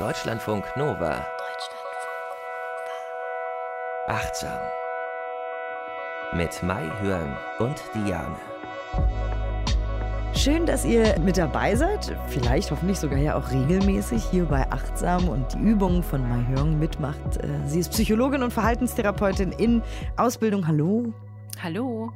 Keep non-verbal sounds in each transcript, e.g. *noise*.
Deutschlandfunk Nova. Achtsam. Mit Mai Hörn und Diane. Schön, dass ihr mit dabei seid. Vielleicht hoffentlich sogar ja auch regelmäßig hier bei Achtsam und die Übungen von Mai Hörn mitmacht. Äh, sie ist Psychologin und Verhaltenstherapeutin in Ausbildung. Hallo. Hallo.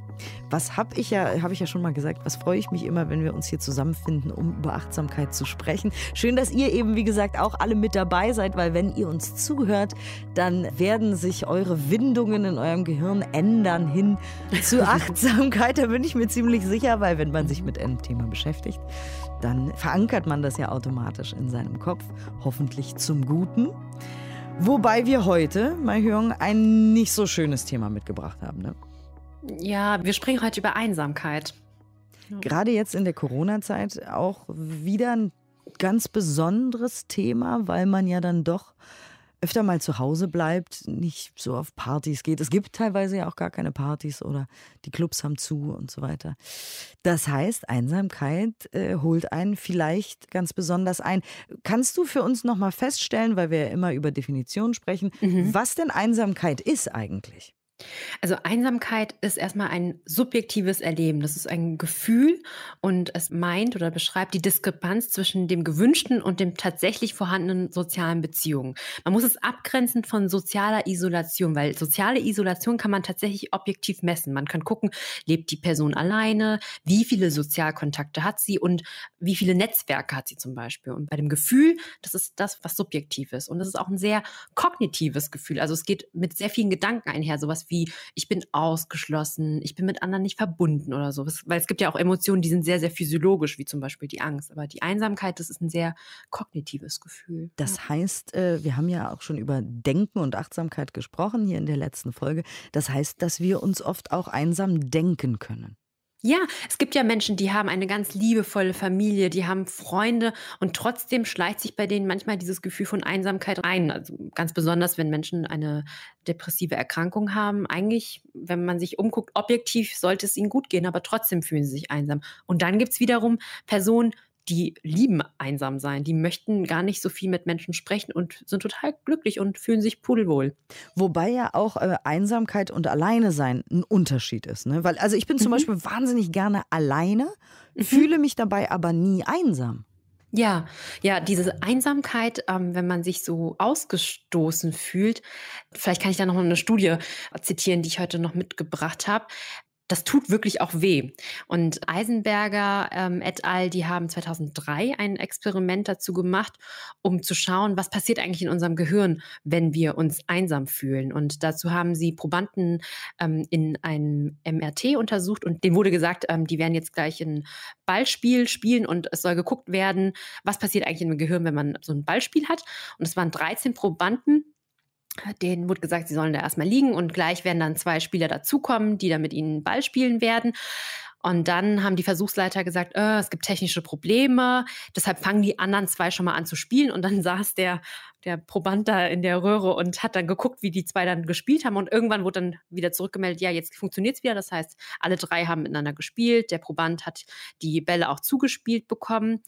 Was habe ich ja, habe ich ja schon mal gesagt, was freue ich mich immer, wenn wir uns hier zusammenfinden, um über Achtsamkeit zu sprechen. Schön, dass ihr eben, wie gesagt, auch alle mit dabei seid, weil wenn ihr uns zuhört, dann werden sich eure Windungen in eurem Gehirn ändern hin zu *laughs* Achtsamkeit. Da bin ich mir ziemlich sicher, weil wenn man sich mit einem Thema beschäftigt, dann verankert man das ja automatisch in seinem Kopf, hoffentlich zum Guten. Wobei wir heute, mal hören, ein nicht so schönes Thema mitgebracht haben. Ne? Ja, wir sprechen heute über Einsamkeit. Gerade jetzt in der Corona-Zeit auch wieder ein ganz besonderes Thema, weil man ja dann doch öfter mal zu Hause bleibt, nicht so auf Partys geht. Es gibt teilweise ja auch gar keine Partys oder die Clubs haben zu und so weiter. Das heißt, Einsamkeit äh, holt einen vielleicht ganz besonders ein. Kannst du für uns noch mal feststellen, weil wir ja immer über Definitionen sprechen, mhm. was denn Einsamkeit ist eigentlich? Also Einsamkeit ist erstmal ein subjektives Erleben. Das ist ein Gefühl und es meint oder beschreibt die Diskrepanz zwischen dem gewünschten und dem tatsächlich vorhandenen sozialen Beziehungen. Man muss es abgrenzen von sozialer Isolation, weil soziale Isolation kann man tatsächlich objektiv messen. Man kann gucken, lebt die Person alleine, wie viele Sozialkontakte hat sie und wie viele Netzwerke hat sie zum Beispiel. Und bei dem Gefühl, das ist das, was subjektiv ist. Und das ist auch ein sehr kognitives Gefühl. Also es geht mit sehr vielen Gedanken einher, sowas wie ich bin ausgeschlossen, ich bin mit anderen nicht verbunden oder so. Weil es gibt ja auch Emotionen, die sind sehr, sehr physiologisch, wie zum Beispiel die Angst. Aber die Einsamkeit, das ist ein sehr kognitives Gefühl. Das heißt, äh, wir haben ja auch schon über Denken und Achtsamkeit gesprochen hier in der letzten Folge. Das heißt, dass wir uns oft auch einsam denken können. Ja, es gibt ja Menschen, die haben eine ganz liebevolle Familie, die haben Freunde und trotzdem schleicht sich bei denen manchmal dieses Gefühl von Einsamkeit rein. Also ganz besonders, wenn Menschen eine depressive Erkrankung haben. Eigentlich, wenn man sich umguckt, objektiv sollte es ihnen gut gehen, aber trotzdem fühlen sie sich einsam. Und dann gibt es wiederum Personen, die lieben einsam sein, die möchten gar nicht so viel mit Menschen sprechen und sind total glücklich und fühlen sich pudelwohl. Wobei ja auch äh, Einsamkeit und Alleine sein ein Unterschied ist. Ne? Weil, also ich bin zum mhm. Beispiel wahnsinnig gerne alleine, mhm. fühle mich dabei aber nie einsam. Ja, ja, diese Einsamkeit, ähm, wenn man sich so ausgestoßen fühlt, vielleicht kann ich da noch eine Studie zitieren, die ich heute noch mitgebracht habe das tut wirklich auch weh. Und Eisenberger ähm, et al., die haben 2003 ein Experiment dazu gemacht, um zu schauen, was passiert eigentlich in unserem Gehirn, wenn wir uns einsam fühlen. Und dazu haben sie Probanden ähm, in einem MRT untersucht und denen wurde gesagt, ähm, die werden jetzt gleich ein Ballspiel spielen und es soll geguckt werden, was passiert eigentlich im Gehirn, wenn man so ein Ballspiel hat. Und es waren 13 Probanden denen wurde gesagt, sie sollen da erstmal liegen und gleich werden dann zwei Spieler dazukommen, die dann mit ihnen Ball spielen werden. Und dann haben die Versuchsleiter gesagt, äh, es gibt technische Probleme, deshalb fangen die anderen zwei schon mal an zu spielen. Und dann *laughs* saß der der Proband da in der Röhre und hat dann geguckt, wie die zwei dann gespielt haben. Und irgendwann wurde dann wieder zurückgemeldet, ja, jetzt funktioniert es wieder. Das heißt, alle drei haben miteinander gespielt. Der Proband hat die Bälle auch zugespielt bekommen.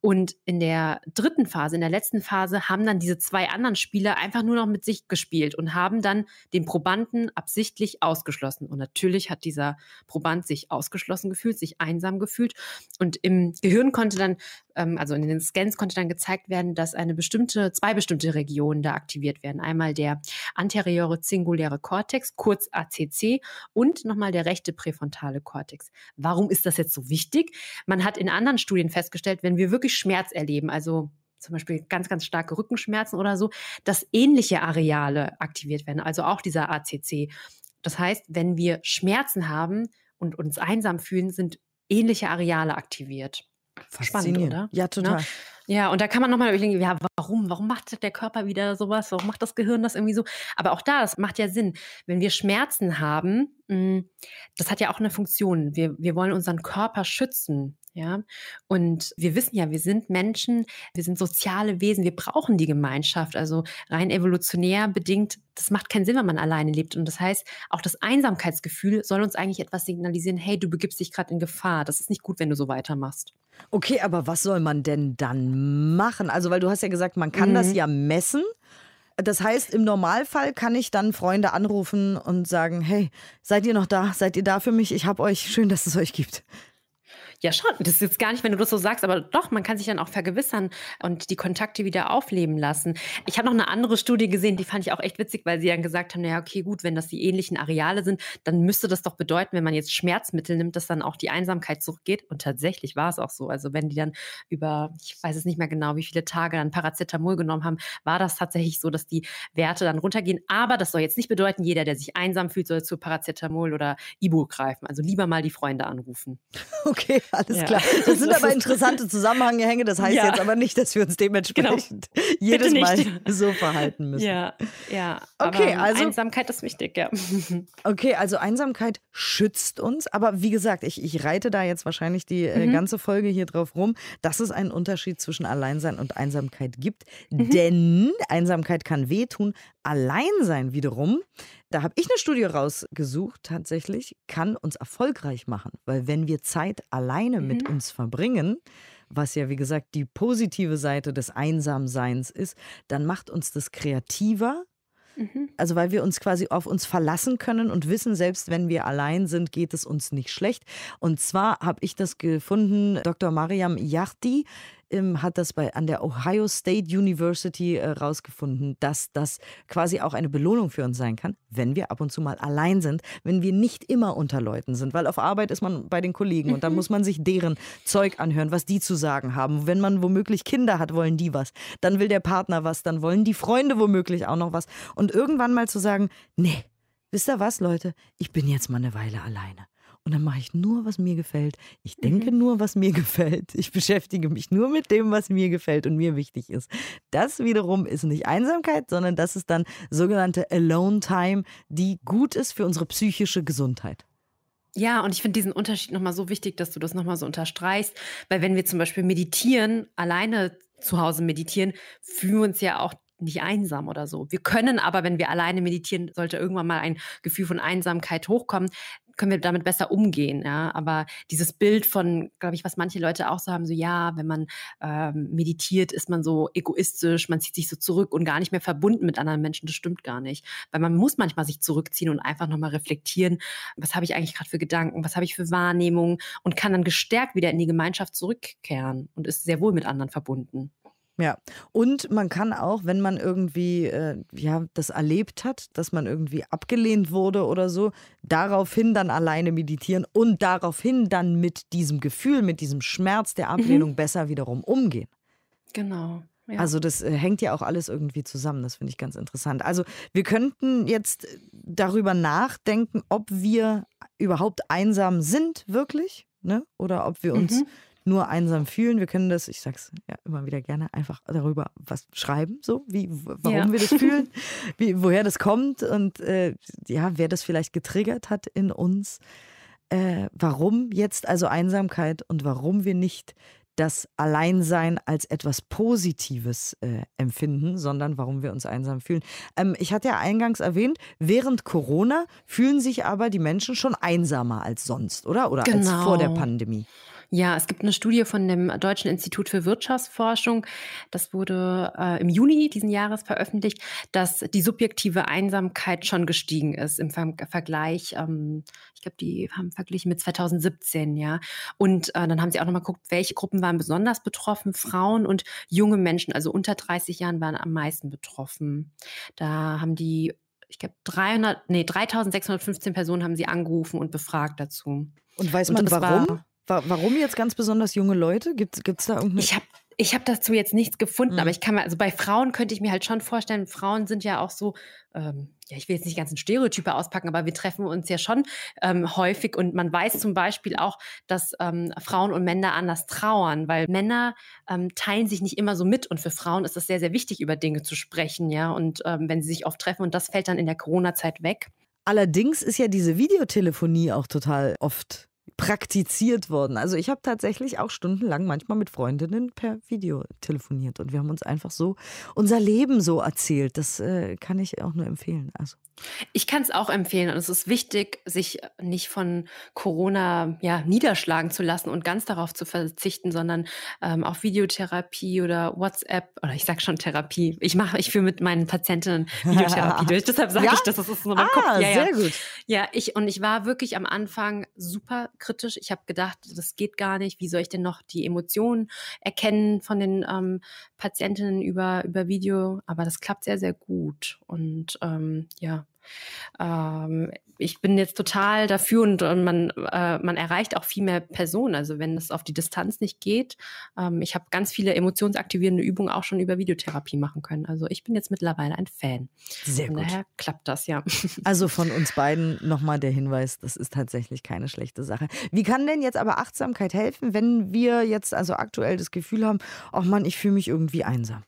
Und in der dritten Phase, in der letzten Phase, haben dann diese zwei anderen Spieler einfach nur noch mit sich gespielt und haben dann den Probanden absichtlich ausgeschlossen. Und natürlich hat dieser Proband sich ausgeschlossen gefühlt, sich einsam gefühlt. Und im Gehirn konnte dann, ähm, also in den Scans konnte dann gezeigt werden, dass eine bestimmte, zwei bestimmte bestimmte Regionen da aktiviert werden. Einmal der anteriore zinguläre Kortex, kurz ACC, und nochmal der rechte präfrontale Kortex. Warum ist das jetzt so wichtig? Man hat in anderen Studien festgestellt, wenn wir wirklich Schmerz erleben, also zum Beispiel ganz, ganz starke Rückenschmerzen oder so, dass ähnliche Areale aktiviert werden, also auch dieser ACC. Das heißt, wenn wir Schmerzen haben und uns einsam fühlen, sind ähnliche Areale aktiviert. Spannend, oder? Ja, total. Ne? Ja, und da kann man nochmal überlegen, ja, warum? Warum macht der Körper wieder sowas? Warum macht das Gehirn das irgendwie so? Aber auch da, das macht ja Sinn. Wenn wir Schmerzen haben, hm, das hat ja auch eine Funktion. Wir, wir wollen unseren Körper schützen. Ja, und wir wissen ja, wir sind Menschen, wir sind soziale Wesen, wir brauchen die Gemeinschaft. Also rein evolutionär bedingt, das macht keinen Sinn, wenn man alleine lebt. Und das heißt, auch das Einsamkeitsgefühl soll uns eigentlich etwas signalisieren, hey, du begibst dich gerade in Gefahr. Das ist nicht gut, wenn du so weitermachst. Okay, aber was soll man denn dann machen? Also, weil du hast ja gesagt, man kann mhm. das ja messen. Das heißt, im Normalfall kann ich dann Freunde anrufen und sagen, hey, seid ihr noch da? Seid ihr da für mich? Ich hab euch. Schön, dass es euch gibt. Ja, schon. Das ist jetzt gar nicht, wenn du das so sagst, aber doch, man kann sich dann auch vergewissern und die Kontakte wieder aufleben lassen. Ich habe noch eine andere Studie gesehen, die fand ich auch echt witzig, weil sie dann gesagt haben, naja, okay, gut, wenn das die ähnlichen Areale sind, dann müsste das doch bedeuten, wenn man jetzt Schmerzmittel nimmt, dass dann auch die Einsamkeit zurückgeht. Und tatsächlich war es auch so. Also wenn die dann über, ich weiß es nicht mehr genau, wie viele Tage dann Paracetamol genommen haben, war das tatsächlich so, dass die Werte dann runtergehen. Aber das soll jetzt nicht bedeuten, jeder, der sich einsam fühlt, soll zu Paracetamol oder Ibu greifen. Also lieber mal die Freunde anrufen. *laughs* Okay, alles ja. klar. *laughs* Das sind aber interessante Zusammenhänge. Das heißt ja. jetzt aber nicht, dass wir uns dementsprechend genau. *laughs* jedes Mal so verhalten müssen. Ja, ja. Okay, also Einsamkeit ist wichtig, ja. *laughs* Okay, also Einsamkeit schützt uns. Aber wie gesagt, ich, ich reite da jetzt wahrscheinlich die äh, mhm. ganze Folge hier drauf rum, dass es einen Unterschied zwischen Alleinsein und Einsamkeit gibt. Mhm. Denn Einsamkeit kann wehtun. Alleinsein wiederum da habe ich eine Studie rausgesucht, tatsächlich, kann uns erfolgreich machen. Weil wenn wir Zeit alleine mhm. mit uns verbringen, was ja wie gesagt die positive Seite des Einsamseins ist, dann macht uns das kreativer. Mhm. Also weil wir uns quasi auf uns verlassen können und wissen, selbst wenn wir allein sind, geht es uns nicht schlecht. Und zwar habe ich das gefunden, Dr. Mariam Yachti ähm, hat das bei, an der Ohio State University äh, rausgefunden, dass das quasi auch eine Belohnung für uns sein kann, wenn wir ab und zu mal allein sind, wenn wir nicht immer unter Leuten sind, weil auf Arbeit ist man bei den Kollegen und dann mhm. muss man sich deren Zeug anhören, was die zu sagen haben. Wenn man womöglich Kinder hat, wollen die was. Dann will der Partner was, dann wollen die Freunde womöglich auch noch was. Und irgendwann mal zu sagen, nee, wisst ihr was, Leute, ich bin jetzt mal eine Weile alleine. Und dann mache ich nur, was mir gefällt. Ich denke mhm. nur, was mir *laughs* gefällt. Ich beschäftige mich nur mit dem, was mir gefällt und mir wichtig ist. Das wiederum ist nicht Einsamkeit, sondern das ist dann sogenannte Alone Time, die gut ist für unsere psychische Gesundheit. Ja, und ich finde diesen Unterschied nochmal so wichtig, dass du das nochmal so unterstreichst, weil wenn wir zum Beispiel meditieren, alleine zu Hause meditieren, fühlen wir uns ja auch nicht einsam oder so. Wir können aber, wenn wir alleine meditieren, sollte irgendwann mal ein Gefühl von Einsamkeit hochkommen, können wir damit besser umgehen. Ja? Aber dieses Bild von, glaube ich, was manche Leute auch so haben, so ja, wenn man ähm, meditiert, ist man so egoistisch, man zieht sich so zurück und gar nicht mehr verbunden mit anderen Menschen. Das stimmt gar nicht. Weil man muss manchmal sich zurückziehen und einfach nochmal reflektieren, was habe ich eigentlich gerade für Gedanken, was habe ich für Wahrnehmungen und kann dann gestärkt wieder in die Gemeinschaft zurückkehren und ist sehr wohl mit anderen verbunden. Ja, und man kann auch, wenn man irgendwie äh, ja, das erlebt hat, dass man irgendwie abgelehnt wurde oder so, daraufhin dann alleine meditieren und daraufhin dann mit diesem Gefühl, mit diesem Schmerz der Ablehnung mhm. besser wiederum umgehen. Genau. Ja. Also das äh, hängt ja auch alles irgendwie zusammen, das finde ich ganz interessant. Also wir könnten jetzt darüber nachdenken, ob wir überhaupt einsam sind, wirklich, ne? Oder ob wir uns mhm nur einsam fühlen. Wir können das, ich sag's ja immer wieder gerne, einfach darüber was schreiben, so wie warum ja. wir das fühlen, *laughs* wie, woher das kommt und äh, ja, wer das vielleicht getriggert hat in uns. Äh, warum jetzt also Einsamkeit und warum wir nicht das Alleinsein als etwas Positives äh, empfinden, sondern warum wir uns einsam fühlen. Ähm, ich hatte ja eingangs erwähnt, während Corona fühlen sich aber die Menschen schon einsamer als sonst, oder? Oder genau. als vor der genau. Pandemie. Ja, es gibt eine Studie von dem Deutschen Institut für Wirtschaftsforschung, das wurde äh, im Juni diesen Jahres veröffentlicht, dass die subjektive Einsamkeit schon gestiegen ist im Ver Vergleich. Ähm, ich glaube, die haben verglichen mit 2017, ja. Und äh, dann haben sie auch nochmal geguckt, welche Gruppen waren besonders betroffen. Frauen und junge Menschen, also unter 30 Jahren, waren am meisten betroffen. Da haben die ich glaube, 300, nee, 3615 Personen haben sie angerufen und befragt dazu. Und weiß man und warum? War, Warum jetzt ganz besonders junge Leute? Gibt es da irgendeine? Ich habe ich habe dazu jetzt nichts gefunden, mhm. aber ich kann mal, also bei Frauen könnte ich mir halt schon vorstellen, Frauen sind ja auch so, ähm, ja, ich will jetzt nicht ganzen Stereotype auspacken, aber wir treffen uns ja schon ähm, häufig und man weiß zum Beispiel auch, dass ähm, Frauen und Männer anders trauern, weil Männer ähm, teilen sich nicht immer so mit und für Frauen ist es sehr, sehr wichtig, über Dinge zu sprechen, ja, und ähm, wenn sie sich oft treffen und das fällt dann in der Corona-Zeit weg. Allerdings ist ja diese Videotelefonie auch total oft praktiziert worden. Also ich habe tatsächlich auch stundenlang manchmal mit Freundinnen per Video telefoniert und wir haben uns einfach so unser Leben so erzählt. Das äh, kann ich auch nur empfehlen. Also. Ich kann es auch empfehlen und es ist wichtig, sich nicht von Corona ja, niederschlagen zu lassen und ganz darauf zu verzichten, sondern ähm, auf Videotherapie oder WhatsApp oder ich sage schon Therapie. Ich mache, ich führe mit meinen Patientinnen *laughs* Videotherapie durch. Deshalb sage ja? ich, das ist so mein ah, Kopf. Ja, sehr ja. gut. Ja, ich und ich war wirklich am Anfang super kritisch. Ich habe gedacht, das geht gar nicht. Wie soll ich denn noch die Emotionen erkennen von den ähm, Patientinnen über über Video? Aber das klappt sehr sehr gut und ähm, ja ähm, ich bin jetzt total dafür und, und man, äh, man erreicht auch viel mehr Personen. Also wenn es auf die Distanz nicht geht. Ähm, ich habe ganz viele emotionsaktivierende Übungen auch schon über Videotherapie machen können. Also ich bin jetzt mittlerweile ein Fan. Sehr gut. Daher klappt das, ja. *laughs* Also von uns beiden nochmal der Hinweis, das ist tatsächlich keine schlechte Sache. Wie kann denn jetzt aber Achtsamkeit helfen, wenn wir jetzt also aktuell das Gefühl haben, ach man, ich fühle mich irgendwie einsam?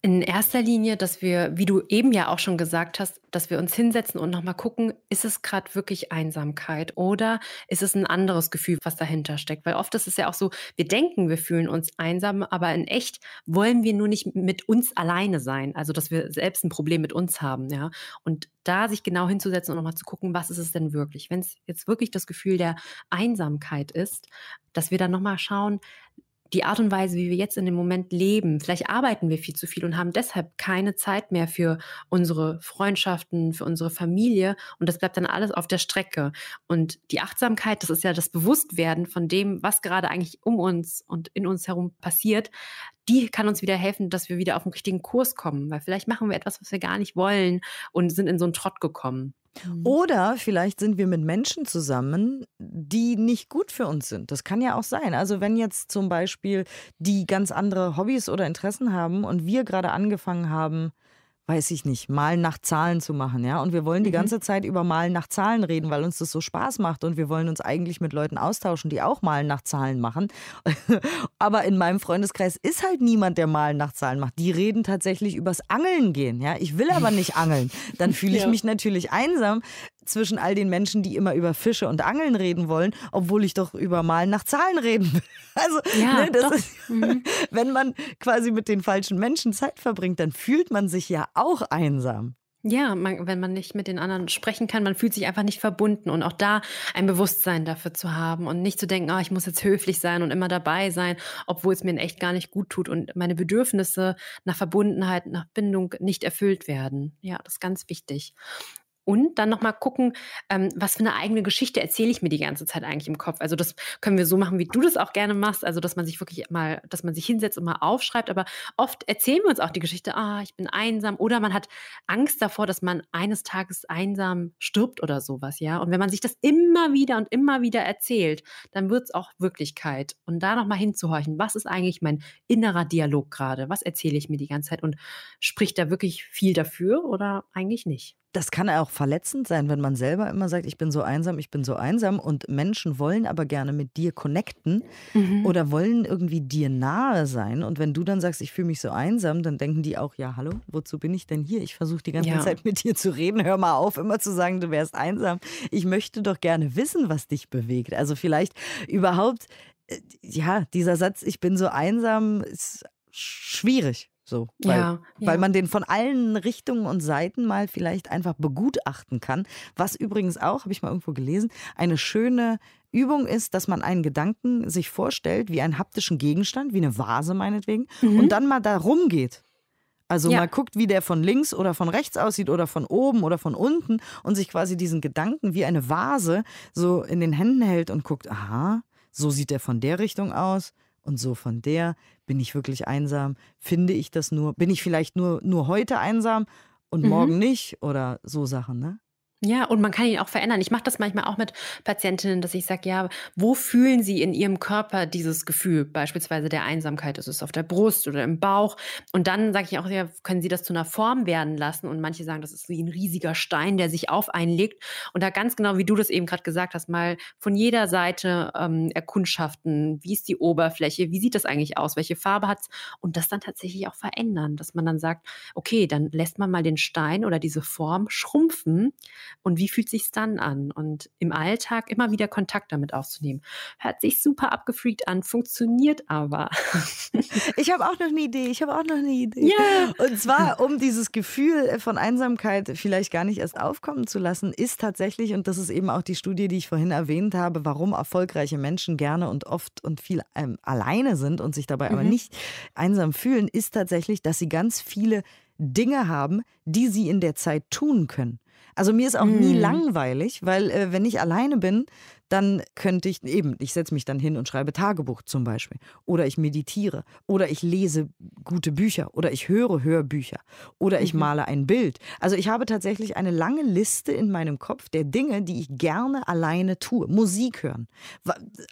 In erster Linie, dass wir, wie du eben ja auch schon gesagt hast, dass wir uns hinsetzen und nochmal gucken, ist es gerade wirklich Einsamkeit oder ist es ein anderes Gefühl, was dahinter steckt? Weil oft ist es ja auch so, wir denken, wir fühlen uns einsam, aber in echt wollen wir nur nicht mit uns alleine sein. Also, dass wir selbst ein Problem mit uns haben, ja. Und da sich genau hinzusetzen und nochmal zu gucken, was ist es denn wirklich? Wenn es jetzt wirklich das Gefühl der Einsamkeit ist, dass wir dann nochmal schauen, die Art und Weise, wie wir jetzt in dem Moment leben, vielleicht arbeiten wir viel zu viel und haben deshalb keine Zeit mehr für unsere Freundschaften, für unsere Familie und das bleibt dann alles auf der Strecke. Und die Achtsamkeit, das ist ja das Bewusstwerden von dem, was gerade eigentlich um uns und in uns herum passiert, die kann uns wieder helfen, dass wir wieder auf den richtigen Kurs kommen, weil vielleicht machen wir etwas, was wir gar nicht wollen und sind in so einen Trott gekommen. Mhm. Oder vielleicht sind wir mit Menschen zusammen, die nicht gut für uns sind. Das kann ja auch sein. Also wenn jetzt zum Beispiel die ganz andere Hobbys oder Interessen haben und wir gerade angefangen haben, weiß ich nicht, Malen nach Zahlen zu machen, ja. Und wir wollen die mhm. ganze Zeit über Malen nach Zahlen reden, weil uns das so Spaß macht und wir wollen uns eigentlich mit Leuten austauschen, die auch Malen nach Zahlen machen. *laughs* Aber in meinem Freundeskreis ist halt niemand, der Malen nach Zahlen macht. Die reden tatsächlich übers Angeln gehen, ja. Ich will aber nicht angeln. Dann fühle ich ja. mich natürlich einsam, zwischen all den Menschen, die immer über Fische und Angeln reden wollen, obwohl ich doch über Malen nach Zahlen reden will. *laughs* Also, ja, ne, das ist, *laughs* mhm. wenn man quasi mit den falschen Menschen Zeit verbringt, dann fühlt man sich ja auch einsam. Ja, man, wenn man nicht mit den anderen sprechen kann, man fühlt sich einfach nicht verbunden und auch da ein Bewusstsein dafür zu haben und nicht zu denken, oh, ich muss jetzt höflich sein und immer dabei sein, obwohl es mir in echt gar nicht gut tut und meine Bedürfnisse nach Verbundenheit, nach Bindung nicht erfüllt werden. Ja, das ist ganz wichtig. Und dann nochmal gucken, ähm, was für eine eigene Geschichte erzähle ich mir die ganze Zeit eigentlich im Kopf. Also das können wir so machen, wie du das auch gerne machst. Also dass man sich wirklich mal, dass man sich hinsetzt und mal aufschreibt. Aber oft erzählen wir uns auch die Geschichte, ah, ich bin einsam. Oder man hat Angst davor, dass man eines Tages einsam stirbt oder sowas, ja. Und wenn man sich das immer wieder und immer wieder erzählt, dann wird es auch Wirklichkeit. Und da nochmal hinzuhorchen, was ist eigentlich mein innerer Dialog gerade? Was erzähle ich mir die ganze Zeit? Und spricht da wirklich viel dafür oder eigentlich nicht? Das kann auch verletzend sein, wenn man selber immer sagt, ich bin so einsam, ich bin so einsam und Menschen wollen aber gerne mit dir connecten mhm. oder wollen irgendwie dir nahe sein und wenn du dann sagst, ich fühle mich so einsam, dann denken die auch, ja, hallo, wozu bin ich denn hier? Ich versuche die ganze ja. Zeit mit dir zu reden, hör mal auf, immer zu sagen, du wärst einsam. Ich möchte doch gerne wissen, was dich bewegt. Also vielleicht überhaupt, äh, ja, dieser Satz, ich bin so einsam, ist schwierig. So, weil, ja, ja. weil man den von allen Richtungen und Seiten mal vielleicht einfach begutachten kann. Was übrigens auch, habe ich mal irgendwo gelesen, eine schöne Übung ist, dass man einen Gedanken sich vorstellt wie einen haptischen Gegenstand, wie eine Vase meinetwegen, mhm. und dann mal da rumgeht. Also ja. mal guckt, wie der von links oder von rechts aussieht oder von oben oder von unten und sich quasi diesen Gedanken wie eine Vase so in den Händen hält und guckt, aha, so sieht der von der Richtung aus und so von der. Bin ich wirklich einsam? Finde ich das nur? Bin ich vielleicht nur, nur heute einsam und mhm. morgen nicht? Oder so Sachen, ne? Ja, und man kann ihn auch verändern. Ich mache das manchmal auch mit Patientinnen, dass ich sage, ja, wo fühlen sie in ihrem Körper dieses Gefühl, beispielsweise der Einsamkeit? Ist es auf der Brust oder im Bauch? Und dann sage ich auch, ja, können sie das zu einer Form werden lassen? Und manche sagen, das ist wie ein riesiger Stein, der sich auf einen legt. Und da ganz genau, wie du das eben gerade gesagt hast, mal von jeder Seite ähm, erkundschaften, wie ist die Oberfläche, wie sieht das eigentlich aus, welche Farbe hat es? Und das dann tatsächlich auch verändern, dass man dann sagt, okay, dann lässt man mal den Stein oder diese Form schrumpfen und wie fühlt sich dann an? Und im Alltag immer wieder Kontakt damit aufzunehmen. Hört sich super abgefreakt an, funktioniert aber. *laughs* Ich habe auch noch eine Idee. Ich habe auch noch eine Idee. Ja. Und zwar, *laughs* um dieses Gefühl von Einsamkeit vielleicht gar nicht erst aufkommen zu lassen, ist tatsächlich, und das ist eben auch die Studie, die ich vorhin erwähnt habe, warum erfolgreiche Menschen gerne und oft und viel ähm, alleine sind und sich dabei mhm. aber nicht einsam fühlen, ist tatsächlich, dass sie ganz viele Dinge haben, die sie in der Zeit tun können. Also mir ist auch nie mhm. langweilig, weil äh, wenn ich alleine bin, dann könnte ich eben, ich setze mich dann hin und schreibe Tagebuch zum Beispiel. Oder ich meditiere. Oder ich lese gute Bücher. Oder ich höre Hörbücher. Oder ich mhm. male ein Bild. Also ich habe tatsächlich eine lange Liste in meinem Kopf der Dinge, die ich gerne alleine tue. Musik hören.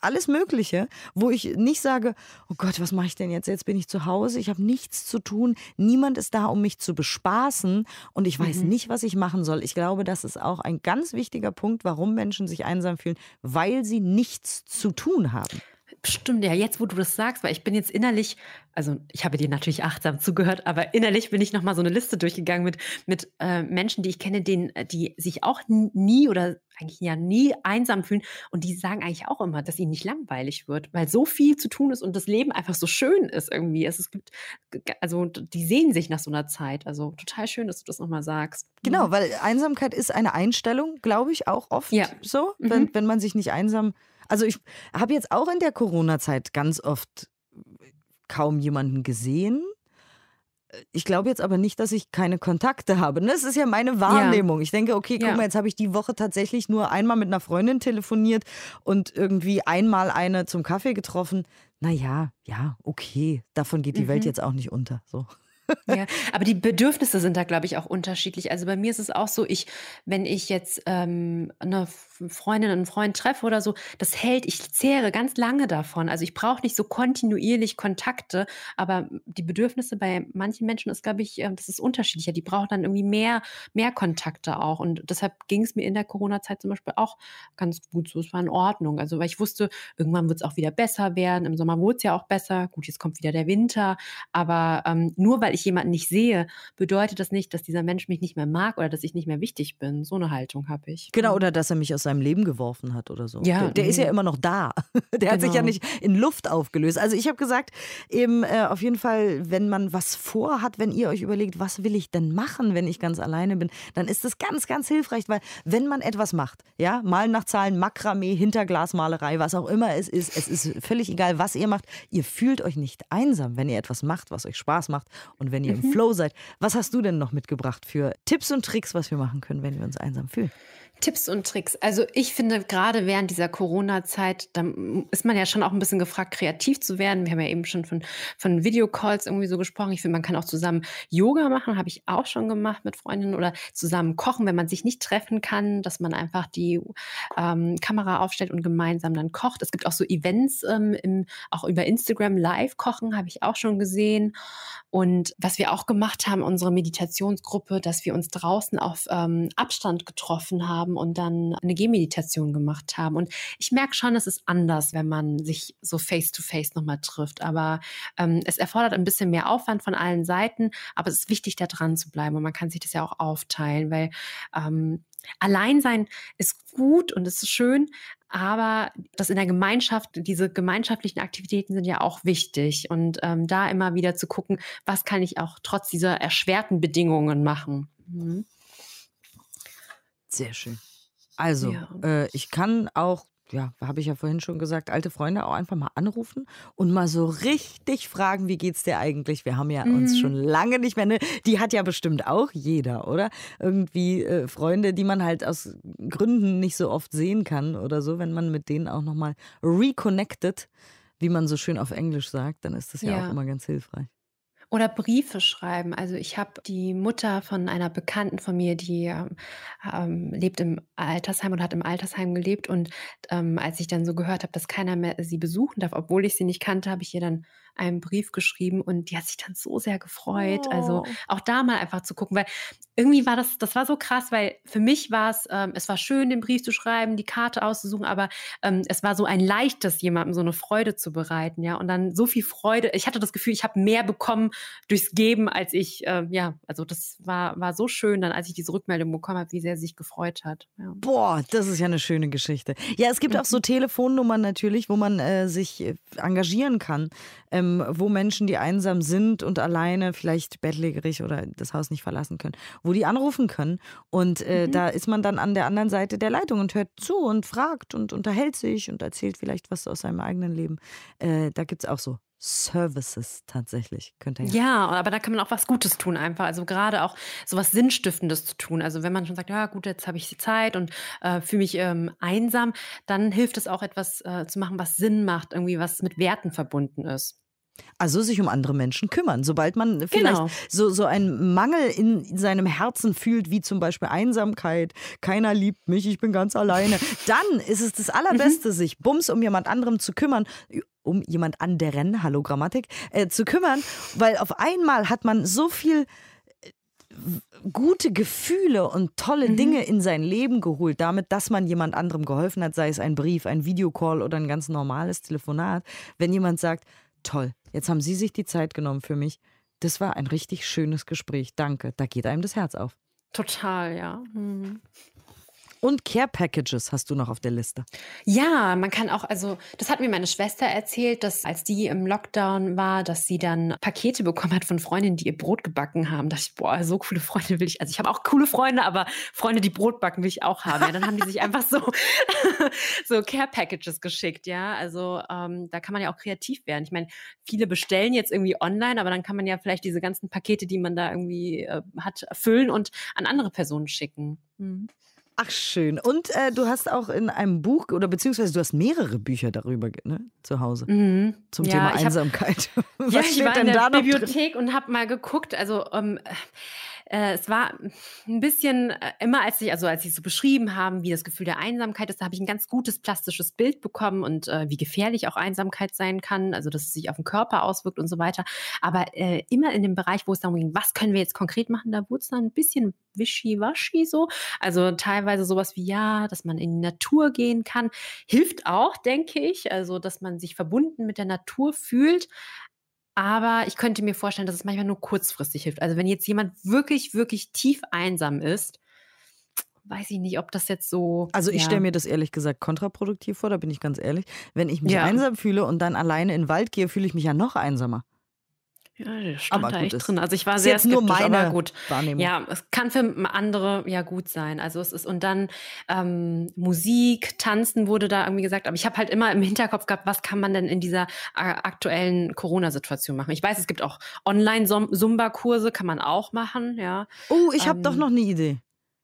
Alles Mögliche, wo ich nicht sage, oh Gott, was mache ich denn jetzt? Jetzt bin ich zu Hause, ich habe nichts zu tun. Niemand ist da, um mich zu bespaßen. Und ich weiß mhm. nicht, was ich machen soll. Ich glaube, das ist auch ein ganz wichtiger Punkt, warum Menschen sich einsam fühlen weil sie nichts zu tun haben. Stimmt, ja, jetzt wo du das sagst, weil ich bin jetzt innerlich, also ich habe dir natürlich achtsam zugehört, aber innerlich bin ich nochmal so eine Liste durchgegangen mit, mit äh, Menschen, die ich kenne, denen, äh, die sich auch nie oder eigentlich ja nie einsam fühlen und die sagen eigentlich auch immer, dass ihnen nicht langweilig wird, weil so viel zu tun ist und das Leben einfach so schön ist irgendwie. Es, gibt, also die sehen sich nach so einer Zeit. Also total schön, dass du das nochmal sagst. Genau, mhm. weil Einsamkeit ist eine Einstellung, glaube ich, auch oft ja. so, wenn, mhm. wenn man sich nicht einsam also ich habe jetzt auch in der Corona-Zeit ganz oft kaum jemanden gesehen. Ich glaube jetzt aber nicht, dass ich keine Kontakte habe. Das ist ja meine Wahrnehmung. Ja. Ich denke, okay, guck ja. mal, jetzt habe ich die Woche tatsächlich nur einmal mit einer Freundin telefoniert und irgendwie einmal eine zum Kaffee getroffen. Naja, ja, okay. Davon geht die mhm. Welt jetzt auch nicht unter. So. Ja, aber die Bedürfnisse sind da, glaube ich, auch unterschiedlich. Also bei mir ist es auch so, ich, wenn ich jetzt ähm, eine Freundin, einen Freund treffe oder so, das hält, ich zehre ganz lange davon. Also ich brauche nicht so kontinuierlich Kontakte, aber die Bedürfnisse bei manchen Menschen ist, glaube ich, ähm, das ist unterschiedlicher. Die brauchen dann irgendwie mehr, mehr Kontakte auch. Und deshalb ging es mir in der Corona-Zeit zum Beispiel auch ganz gut so. Es war in Ordnung. Also weil ich wusste, irgendwann wird es auch wieder besser werden. Im Sommer wurde es ja auch besser. Gut, jetzt kommt wieder der Winter. Aber ähm, nur weil ich jemanden nicht sehe, bedeutet das nicht, dass dieser Mensch mich nicht mehr mag oder dass ich nicht mehr wichtig bin. So eine Haltung habe ich. Genau, oder dass er mich aus seinem Leben geworfen hat oder so. Ja, der, der ist ja immer noch da. *laughs* Der genau. hat sich ja genau. nicht in Luft aufgelöst. Also ich habe gesagt, eben äh, auf jeden Fall, wenn man was vorhat, wenn ihr euch überlegt, was will ich denn machen, wenn ich ganz alleine bin, dann ist das ganz, ganz hilfreich, weil wenn man etwas macht, ja, malen nach Zahlen, Makramee, Hinterglasmalerei, was auch immer es ist, es ist völlig egal, was ihr macht, ihr fühlt euch nicht einsam, wenn ihr etwas macht, was euch Spaß macht und wenn ihr mhm. im Flow seid. Was hast du denn noch mitgebracht für Tipps und Tricks, was wir machen können, wenn wir uns einsam fühlen? Tipps und Tricks. Also ich finde, gerade während dieser Corona-Zeit, da ist man ja schon auch ein bisschen gefragt, kreativ zu werden. Wir haben ja eben schon von, von Videocalls irgendwie so gesprochen. Ich finde, man kann auch zusammen Yoga machen, habe ich auch schon gemacht mit Freundinnen oder zusammen kochen, wenn man sich nicht treffen kann, dass man einfach die ähm, Kamera aufstellt und gemeinsam dann kocht. Es gibt auch so Events, ähm, im, auch über Instagram live kochen, habe ich auch schon gesehen. Und was wir auch gemacht haben, unsere Meditationsgruppe, dass wir uns draußen auf ähm, Abstand getroffen haben haben und dann eine Gehmeditation gemacht haben. Und ich merke schon, es ist anders, wenn man sich so face-to-face nochmal trifft. Aber ähm, es erfordert ein bisschen mehr Aufwand von allen Seiten, aber es ist wichtig, da dran zu bleiben. Und man kann sich das ja auch aufteilen, weil ähm, Alleinsein ist gut und ist schön, aber das in der Gemeinschaft, diese gemeinschaftlichen Aktivitäten sind ja auch wichtig. Und ähm, da immer wieder zu gucken, was kann ich auch trotz dieser erschwerten Bedingungen machen. Mhm. Sehr schön. Also, ja. äh, ich kann auch, ja, habe ich ja vorhin schon gesagt, alte Freunde auch einfach mal anrufen und mal so richtig fragen, wie geht's dir eigentlich? Wir haben ja mhm. uns schon lange nicht mehr, ne? die hat ja bestimmt auch jeder, oder? Irgendwie äh, Freunde, die man halt aus Gründen nicht so oft sehen kann oder so, wenn man mit denen auch nochmal reconnected, wie man so schön auf Englisch sagt, dann ist das ja, ja auch immer ganz hilfreich. Oder Briefe schreiben. Also ich habe die Mutter von einer Bekannten von mir, die ähm, ähm, lebt im Altersheim und hat im Altersheim gelebt. Und ähm, als ich dann so gehört habe, dass keiner mehr sie besuchen darf, obwohl ich sie nicht kannte, habe ich ihr dann einen Brief geschrieben und die hat sich dann so sehr gefreut. Also oh. Also auch da mal einfach zu gucken, weil irgendwie war das, das war so krass, weil für mich war es, ähm, es war schön, den Brief zu schreiben, die Karte auszusuchen, aber ähm, es war so ein leichtes, jemandem so eine Freude zu bereiten, ja. Und dann so viel Freude. Ich hatte das Gefühl, ich habe mehr bekommen durchs Geben, als ich, äh, ja, also das war, war so schön dann, als ich diese Rückmeldung bekommen habe, wie sehr sie sich gefreut hat. Ja. Boah, das ist ja eine schöne Geschichte. Ja, es gibt auch so mhm. Telefonnummern natürlich, wo man äh, sich äh, engagieren kann, ähm, wo Menschen, die einsam sind und alleine vielleicht bettlägerig oder das Haus nicht verlassen können wo die anrufen können. Und äh, mhm. da ist man dann an der anderen Seite der Leitung und hört zu und fragt und unterhält sich und erzählt vielleicht was aus seinem eigenen Leben. Äh, da gibt es auch so Services tatsächlich. Könnte ja. ja, aber da kann man auch was Gutes tun einfach. Also gerade auch so was Sinnstiftendes zu tun. Also wenn man schon sagt, ja gut, jetzt habe ich die Zeit und äh, fühle mich ähm, einsam, dann hilft es auch etwas äh, zu machen, was Sinn macht, irgendwie was mit Werten verbunden ist. Also sich um andere Menschen kümmern. Sobald man vielleicht genau. so, so einen Mangel in seinem Herzen fühlt, wie zum Beispiel Einsamkeit, keiner liebt mich, ich bin ganz alleine, *laughs* dann ist es das Allerbeste, mhm. sich bums um jemand anderem zu kümmern, um jemand anderen, hallo Grammatik, äh, zu kümmern, weil auf einmal hat man so viel äh, gute Gefühle und tolle mhm. Dinge in sein Leben geholt, damit, dass man jemand anderem geholfen hat, sei es ein Brief, ein Videocall oder ein ganz normales Telefonat. Wenn jemand sagt, toll, Jetzt haben Sie sich die Zeit genommen für mich. Das war ein richtig schönes Gespräch. Danke. Da geht einem das Herz auf. Total, ja. Mhm. Und Care Packages hast du noch auf der Liste. Ja, man kann auch, also das hat mir meine Schwester erzählt, dass als die im Lockdown war, dass sie dann Pakete bekommen hat von Freundinnen, die ihr Brot gebacken haben. Da dachte ich, boah, so coole Freunde will ich. Also ich habe auch coole Freunde, aber Freunde, die Brot backen, will ich auch haben. Ja, dann haben die sich einfach so, *laughs* so Care Packages geschickt, ja. Also ähm, da kann man ja auch kreativ werden. Ich meine, viele bestellen jetzt irgendwie online, aber dann kann man ja vielleicht diese ganzen Pakete, die man da irgendwie äh, hat, füllen und an andere Personen schicken. Mhm. Ach schön. Und äh, du hast auch in einem Buch oder beziehungsweise du hast mehrere Bücher darüber ne, zu Hause mhm. zum ja, Thema Einsamkeit. *laughs* Hab, Was ja, ich war in der Bibliothek und habe mal geguckt. Also ähm, äh, es war ein bisschen äh, immer, als ich, also als ich so beschrieben haben, wie das Gefühl der Einsamkeit ist, da habe ich ein ganz gutes plastisches Bild bekommen und äh, wie gefährlich auch Einsamkeit sein kann, also dass es sich auf den Körper auswirkt und so weiter. Aber äh, immer in dem Bereich, wo es darum ging, was können wir jetzt konkret machen, da wurde es dann ein bisschen wischiwaschi so. Also teilweise sowas wie ja, dass man in die Natur gehen kann, hilft auch, denke ich. Also dass man sich verbunden mit der Natur fühlt. Aber ich könnte mir vorstellen, dass es manchmal nur kurzfristig hilft. Also wenn jetzt jemand wirklich, wirklich tief einsam ist, weiß ich nicht, ob das jetzt so. Also ich ja. stelle mir das ehrlich gesagt kontraproduktiv vor, da bin ich ganz ehrlich. Wenn ich mich ja. einsam fühle und dann alleine in den Wald gehe, fühle ich mich ja noch einsamer. Ja, der stand aber da echt drin. Also ich war sehr skeptisch, nur meine aber gut. Wahrnehmung. Ja, es kann für andere ja gut sein. Also es ist und dann ähm, Musik, Tanzen wurde da irgendwie gesagt. Aber ich habe halt immer im Hinterkopf gehabt, was kann man denn in dieser äh, aktuellen Corona-Situation machen? Ich weiß, es gibt auch Online-Zumba-Kurse, kann man auch machen. Ja. Oh, ich habe ähm, doch noch eine Idee.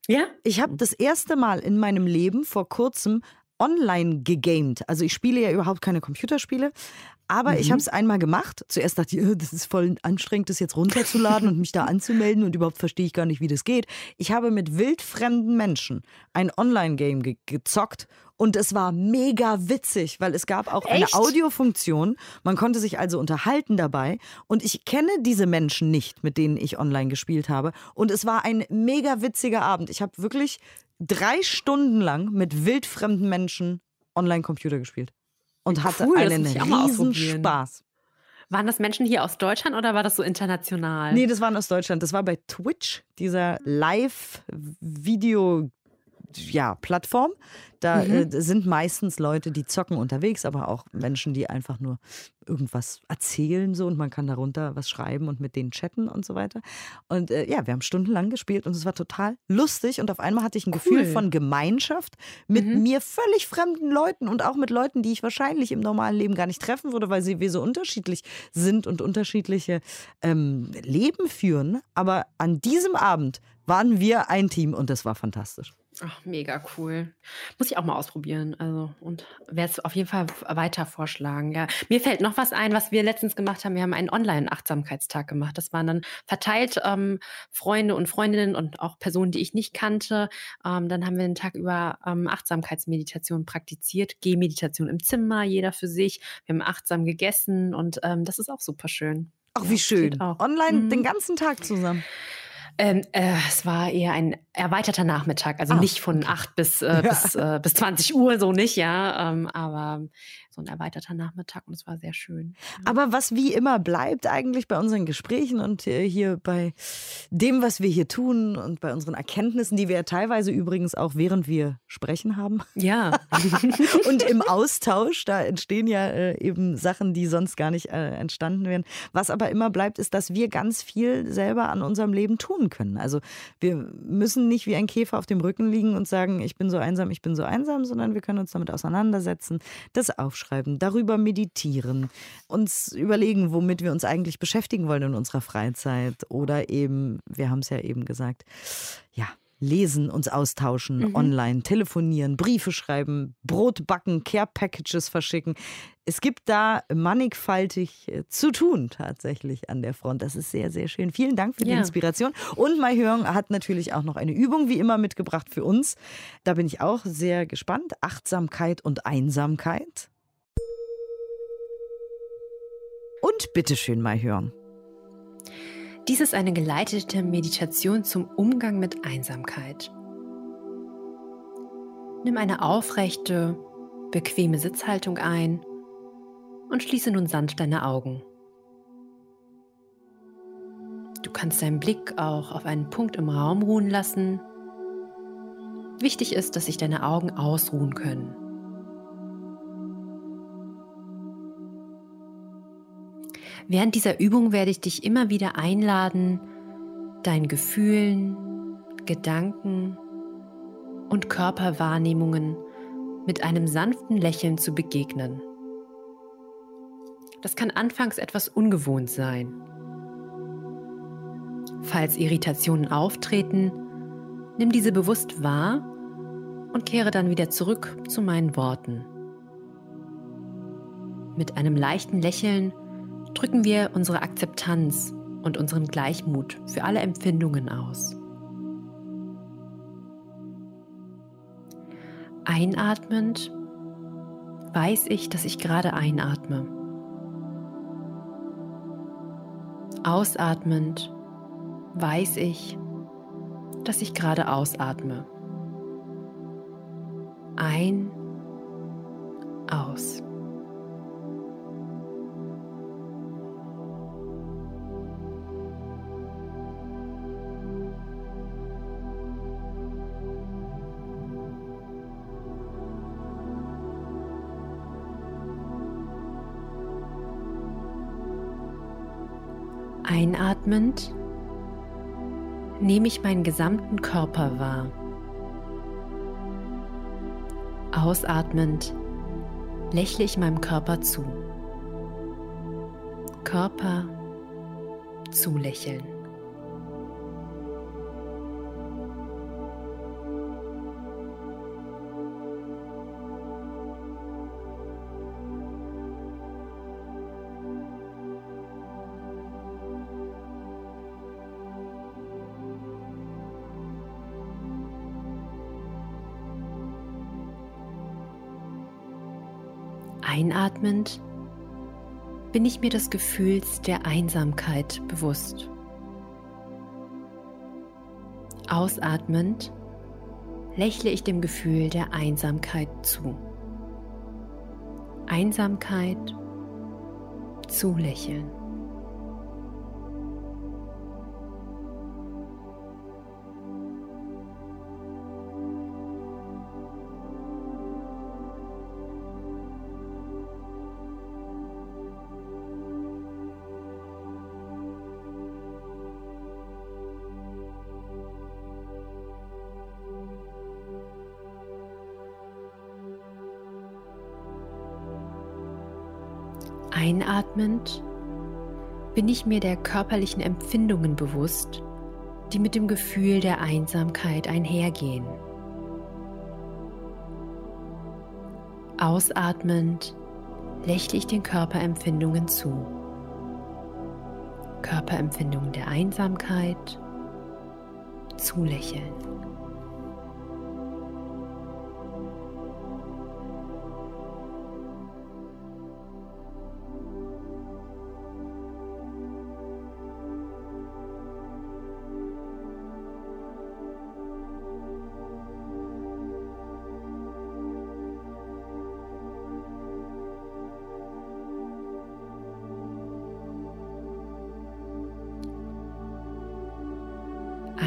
Ja? Ich habe das erste Mal in meinem Leben vor kurzem online gegamed. Also ich spiele ja überhaupt keine Computerspiele, aber mhm. ich habe es einmal gemacht. Zuerst dachte ich, äh, das ist voll anstrengend, das jetzt runterzuladen und mich da anzumelden und überhaupt verstehe ich gar nicht, wie das geht. Ich habe mit wildfremden Menschen ein Online-Game ge gezockt und es war mega witzig, weil es gab auch Echt? eine Audiofunktion. Man konnte sich also unterhalten dabei. Und ich kenne diese Menschen nicht, mit denen ich online gespielt habe. Und es war ein mega witziger Abend. Ich habe wirklich drei Stunden lang mit wildfremden Menschen Online-Computer gespielt und hatte cool, einen riesen Spaß. Waren das Menschen hier aus Deutschland oder war das so international? Nee, das waren aus Deutschland. Das war bei Twitch, dieser Live-Video- ja, Plattform. Da mhm. äh, sind meistens Leute, die zocken unterwegs, aber auch Menschen, die einfach nur irgendwas erzählen so und man kann darunter was schreiben und mit denen chatten und so weiter. Und äh, ja, wir haben stundenlang gespielt und es war total lustig und auf einmal hatte ich ein cool. Gefühl von Gemeinschaft mit mhm. mir völlig fremden Leuten und auch mit Leuten, die ich wahrscheinlich im normalen Leben gar nicht treffen würde, weil sie wir so unterschiedlich sind und unterschiedliche ähm, Leben führen. Aber an diesem Abend waren wir ein Team und das war fantastisch. Ach, mega cool. Muss ich auch mal ausprobieren. Also, und werde es auf jeden Fall weiter vorschlagen. Ja. Mir fällt noch was ein, was wir letztens gemacht haben. Wir haben einen Online-Achtsamkeitstag gemacht. Das waren dann verteilt ähm, Freunde und Freundinnen und auch Personen, die ich nicht kannte. Ähm, dann haben wir den Tag über ähm, Achtsamkeitsmeditation praktiziert. Gehmeditation im Zimmer, jeder für sich. Wir haben achtsam gegessen und ähm, das ist auch super schön. Ach, wie schön. Online mhm. den ganzen Tag zusammen. Ähm, äh, es war eher ein erweiterter Nachmittag, also ah, nicht von okay. 8 bis, äh, ja. bis, äh, bis 20 Uhr, so nicht, ja. Ähm, aber so ein erweiterter Nachmittag und es war sehr schön. Aber was wie immer bleibt eigentlich bei unseren Gesprächen und äh, hier bei dem, was wir hier tun und bei unseren Erkenntnissen, die wir ja teilweise übrigens auch während wir sprechen haben. Ja. *laughs* und im *laughs* Austausch, da entstehen ja äh, eben Sachen, die sonst gar nicht äh, entstanden wären. Was aber immer bleibt, ist, dass wir ganz viel selber an unserem Leben tun können. Also wir müssen nicht wie ein Käfer auf dem Rücken liegen und sagen, ich bin so einsam, ich bin so einsam, sondern wir können uns damit auseinandersetzen, das aufschreiben aufschreiben, darüber meditieren, uns überlegen, womit wir uns eigentlich beschäftigen wollen in unserer Freizeit oder eben, wir haben es ja eben gesagt, ja, lesen, uns austauschen, mhm. online, telefonieren, Briefe schreiben, Brot backen, Care-Packages verschicken. Es gibt da mannigfaltig äh, zu tun tatsächlich an der Front. Das ist sehr, sehr schön. Vielen Dank für die ja. Inspiration. Und Mai Hörung hat natürlich auch noch eine Übung wie immer mitgebracht für uns. Da bin ich auch sehr gespannt. Achtsamkeit und Einsamkeit. Und bitteschön mal hören. Dies ist eine geleitete Meditation zum Umgang mit Einsamkeit. Nimm eine aufrechte, bequeme Sitzhaltung ein und schließe nun sanft deine Augen. Du kannst deinen Blick auch auf einen Punkt im Raum ruhen lassen. Wichtig ist, dass sich deine Augen ausruhen können. Während dieser Übung werde ich dich immer wieder einladen, deinen Gefühlen, Gedanken und Körperwahrnehmungen mit einem sanften Lächeln zu begegnen. Das kann anfangs etwas ungewohnt sein. Falls Irritationen auftreten, nimm diese bewusst wahr und kehre dann wieder zurück zu meinen Worten. Mit einem leichten Lächeln drücken wir unsere Akzeptanz und unseren Gleichmut für alle Empfindungen aus. Einatmend weiß ich, dass ich gerade einatme. Ausatmend weiß ich, dass ich gerade ausatme. Ein, aus. Einatmend nehme ich meinen gesamten Körper wahr. Ausatmend lächle ich meinem Körper zu. Körper zulächeln. Einatmend bin ich mir des Gefühls der Einsamkeit bewusst. Ausatmend lächle ich dem Gefühl der Einsamkeit zu. Einsamkeit zulächeln. Einatmend bin ich mir der körperlichen Empfindungen bewusst, die mit dem Gefühl der Einsamkeit einhergehen. Ausatmend lächle ich den Körperempfindungen zu. Körperempfindungen der Einsamkeit zulächeln.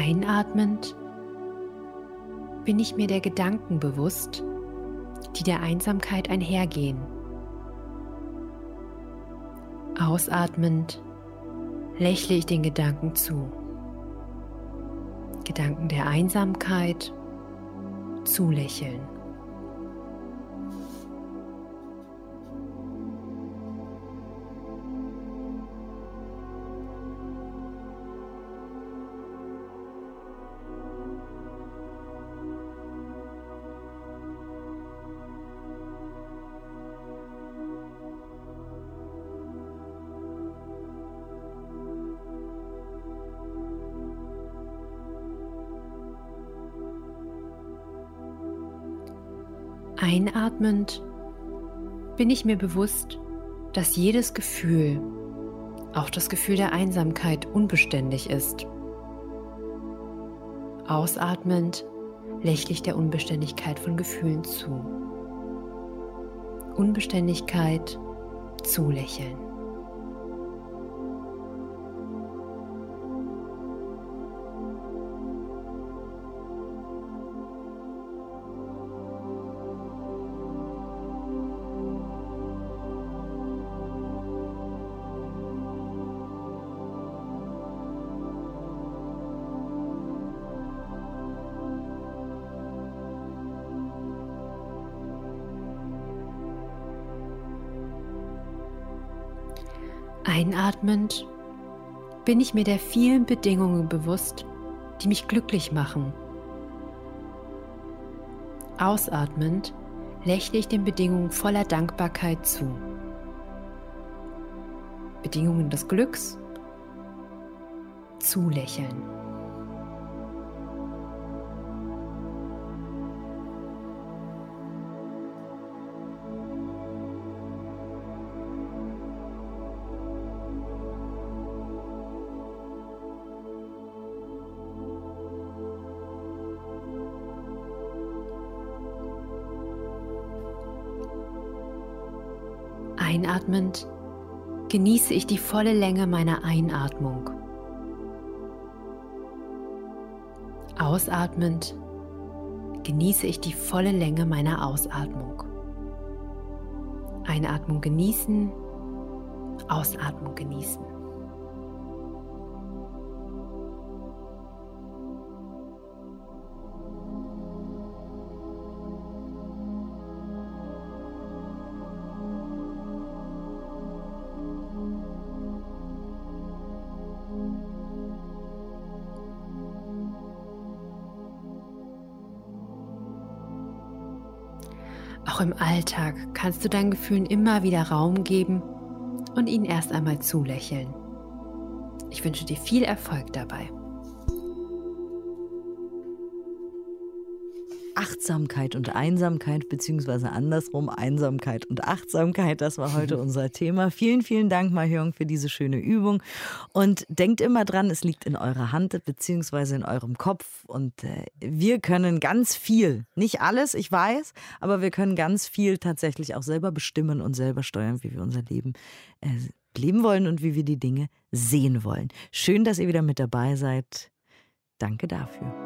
Einatmend bin ich mir der Gedanken bewusst, die der Einsamkeit einhergehen. Ausatmend lächle ich den Gedanken zu. Gedanken der Einsamkeit zulächeln. Einatmend bin ich mir bewusst, dass jedes Gefühl, auch das Gefühl der Einsamkeit, unbeständig ist. Ausatmend lächle ich der Unbeständigkeit von Gefühlen zu. Unbeständigkeit zulächeln. Einatmend bin ich mir der vielen Bedingungen bewusst, die mich glücklich machen. Ausatmend lächle ich den Bedingungen voller Dankbarkeit zu. Bedingungen des Glücks zulächeln. Einatmend genieße ich die volle Länge meiner Einatmung. Ausatmend genieße ich die volle Länge meiner Ausatmung. Einatmung genießen, Ausatmung genießen. Auch im Alltag kannst du deinen Gefühlen immer wieder Raum geben und ihnen erst einmal zulächeln. Ich wünsche dir viel Erfolg dabei. Achtsamkeit und Einsamkeit, beziehungsweise andersrum, Einsamkeit und Achtsamkeit, das war heute *laughs* unser Thema. Vielen, vielen Dank, Mahjong, für diese schöne Übung. Und denkt immer dran, es liegt in eurer Hand, beziehungsweise in eurem Kopf. Und äh, wir können ganz viel, nicht alles, ich weiß, aber wir können ganz viel tatsächlich auch selber bestimmen und selber steuern, wie wir unser Leben äh, leben wollen und wie wir die Dinge sehen wollen. Schön, dass ihr wieder mit dabei seid. Danke dafür.